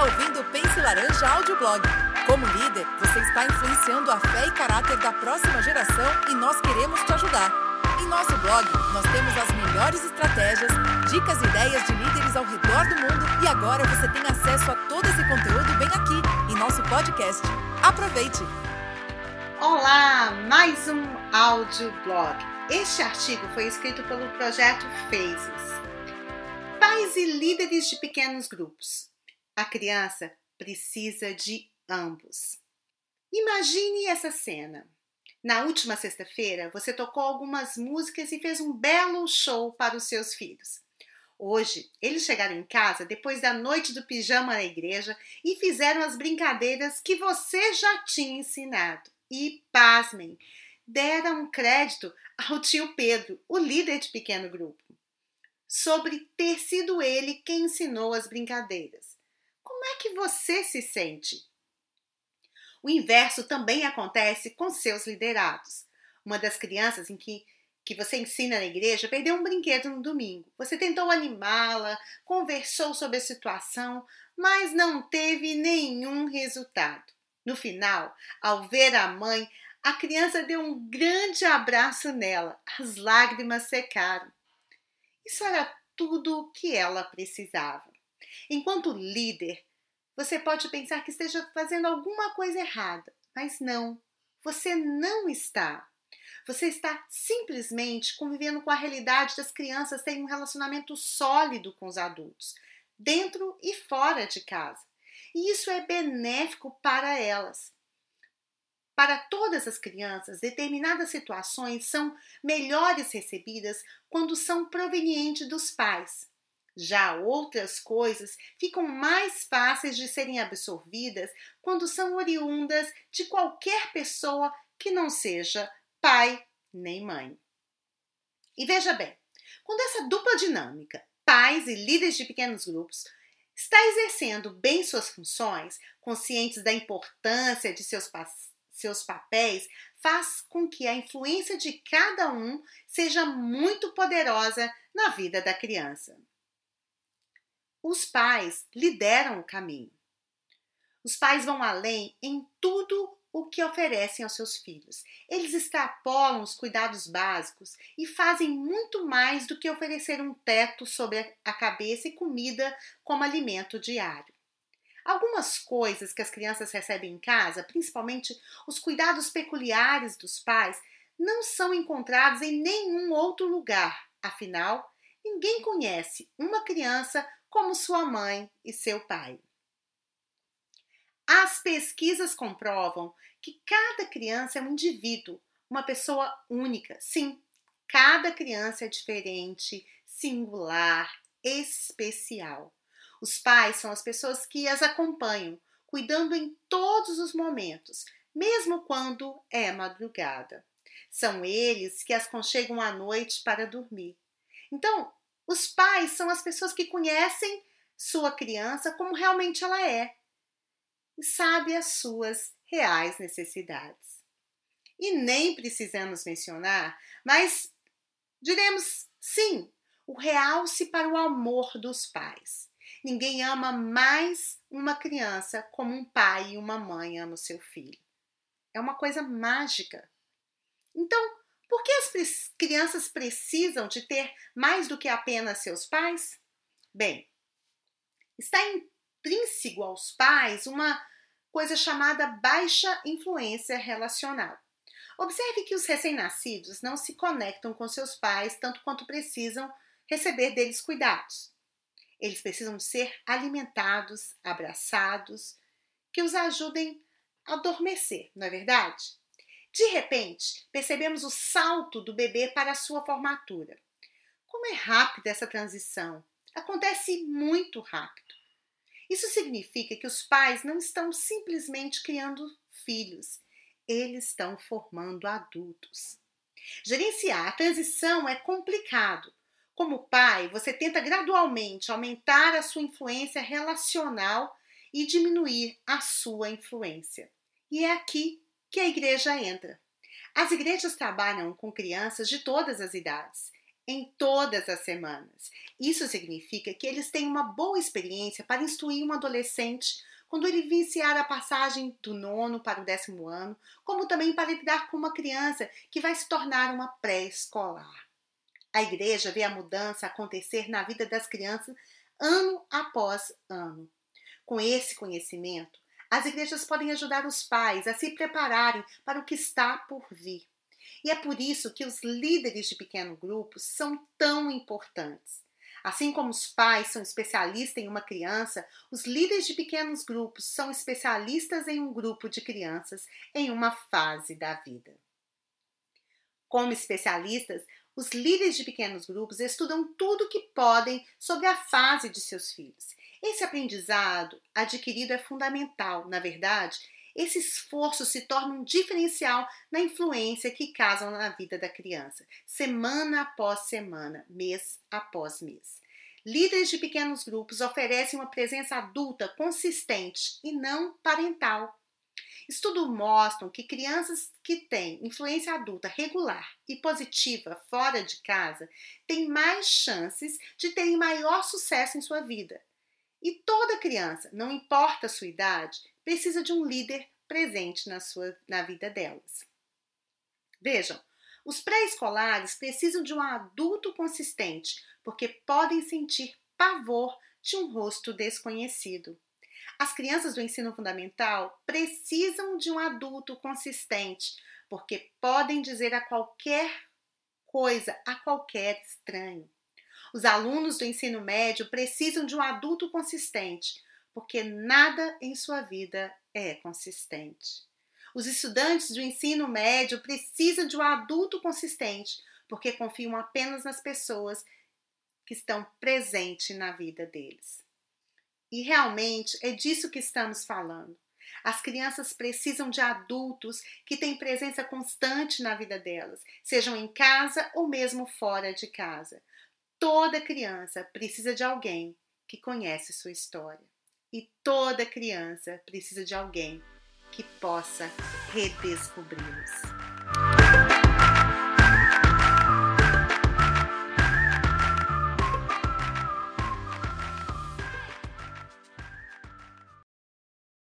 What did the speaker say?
está ouvindo o Pense Laranja Audioblog. Como líder, você está influenciando a fé e caráter da próxima geração e nós queremos te ajudar. Em nosso blog, nós temos as melhores estratégias, dicas e ideias de líderes ao redor do mundo e agora você tem acesso a todo esse conteúdo bem aqui em nosso podcast. Aproveite! Olá, mais um audioblog. Este artigo foi escrito pelo projeto Phases. Pais e líderes de pequenos grupos. A criança precisa de ambos. Imagine essa cena. Na última sexta-feira, você tocou algumas músicas e fez um belo show para os seus filhos. Hoje, eles chegaram em casa depois da noite do pijama na igreja e fizeram as brincadeiras que você já tinha ensinado. E, pasmem, deram crédito ao tio Pedro, o líder de pequeno grupo sobre ter sido ele quem ensinou as brincadeiras. Como é que você se sente? O inverso também acontece com seus liderados. Uma das crianças em que, que você ensina na igreja perdeu um brinquedo no domingo. Você tentou animá-la, conversou sobre a situação, mas não teve nenhum resultado. No final, ao ver a mãe, a criança deu um grande abraço nela. As lágrimas secaram. Isso era tudo o que ela precisava. Enquanto líder, você pode pensar que esteja fazendo alguma coisa errada, mas não, você não está. Você está simplesmente convivendo com a realidade das crianças terem um relacionamento sólido com os adultos, dentro e fora de casa. E isso é benéfico para elas. Para todas as crianças, determinadas situações são melhores recebidas quando são provenientes dos pais. Já outras coisas ficam mais fáceis de serem absorvidas quando são oriundas de qualquer pessoa que não seja pai nem mãe. E veja bem, quando essa dupla dinâmica, pais e líderes de pequenos grupos, está exercendo bem suas funções, conscientes da importância de seus seus papéis faz com que a influência de cada um seja muito poderosa na vida da criança. Os pais lideram o caminho. Os pais vão além em tudo o que oferecem aos seus filhos. Eles extrapolam os cuidados básicos e fazem muito mais do que oferecer um teto sobre a cabeça e comida como alimento diário. Algumas coisas que as crianças recebem em casa, principalmente os cuidados peculiares dos pais, não são encontrados em nenhum outro lugar. Afinal, ninguém conhece uma criança como sua mãe e seu pai. As pesquisas comprovam que cada criança é um indivíduo, uma pessoa única. Sim, cada criança é diferente, singular, especial. Os pais são as pessoas que as acompanham, cuidando em todos os momentos, mesmo quando é madrugada. São eles que as conchegam à noite para dormir. Então, os pais são as pessoas que conhecem sua criança como realmente ela é e sabe as suas reais necessidades. E nem precisamos mencionar, mas diremos sim, o realce para o amor dos pais. Ninguém ama mais uma criança como um pai e uma mãe amam seu filho. É uma coisa mágica. Então, por que as crianças precisam de ter mais do que apenas seus pais? Bem, está intrínseco aos pais uma coisa chamada baixa influência relacional. Observe que os recém-nascidos não se conectam com seus pais tanto quanto precisam receber deles cuidados. Eles precisam ser alimentados, abraçados, que os ajudem a adormecer, não é verdade? De repente, percebemos o salto do bebê para a sua formatura. Como é rápida essa transição! Acontece muito rápido. Isso significa que os pais não estão simplesmente criando filhos, eles estão formando adultos. Gerenciar a transição é complicado, como pai, você tenta gradualmente aumentar a sua influência relacional e diminuir a sua influência. E é aqui que a igreja entra. As igrejas trabalham com crianças de todas as idades, em todas as semanas. Isso significa que eles têm uma boa experiência para instruir um adolescente quando ele viciar a passagem do nono para o décimo ano, como também para lidar com uma criança que vai se tornar uma pré-escolar. A igreja vê a mudança acontecer na vida das crianças ano após ano. Com esse conhecimento, as igrejas podem ajudar os pais a se prepararem para o que está por vir. E é por isso que os líderes de pequenos grupos são tão importantes. Assim como os pais são especialistas em uma criança, os líderes de pequenos grupos são especialistas em um grupo de crianças em uma fase da vida. Como especialistas, os líderes de pequenos grupos estudam tudo o que podem sobre a fase de seus filhos. Esse aprendizado adquirido é fundamental, na verdade, esse esforço se torna um diferencial na influência que casam na vida da criança, semana após semana, mês após mês. Líderes de pequenos grupos oferecem uma presença adulta consistente e não parental. Estudos mostram que crianças que têm influência adulta regular e positiva fora de casa têm mais chances de terem maior sucesso em sua vida. E toda criança, não importa a sua idade, precisa de um líder presente na, sua, na vida delas. Vejam, os pré-escolares precisam de um adulto consistente, porque podem sentir pavor de um rosto desconhecido. As crianças do ensino fundamental precisam de um adulto consistente, porque podem dizer a qualquer coisa a qualquer estranho. Os alunos do ensino médio precisam de um adulto consistente, porque nada em sua vida é consistente. Os estudantes do ensino médio precisam de um adulto consistente, porque confiam apenas nas pessoas que estão presentes na vida deles. E realmente é disso que estamos falando. As crianças precisam de adultos que têm presença constante na vida delas, sejam em casa ou mesmo fora de casa. Toda criança precisa de alguém que conhece sua história. E toda criança precisa de alguém que possa redescobri-los.